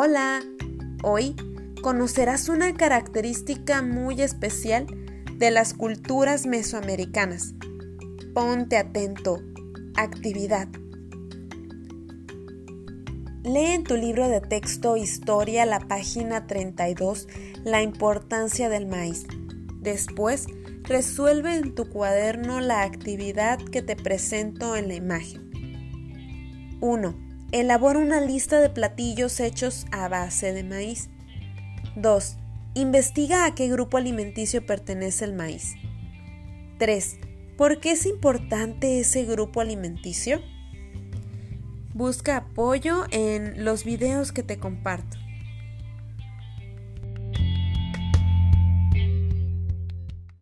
Hola, hoy conocerás una característica muy especial de las culturas mesoamericanas. Ponte atento. Actividad. Lee en tu libro de texto Historia la página 32 la importancia del maíz. Después, resuelve en tu cuaderno la actividad que te presento en la imagen. 1 Elabora una lista de platillos hechos a base de maíz. 2. Investiga a qué grupo alimenticio pertenece el maíz. 3. ¿Por qué es importante ese grupo alimenticio? Busca apoyo en los videos que te comparto.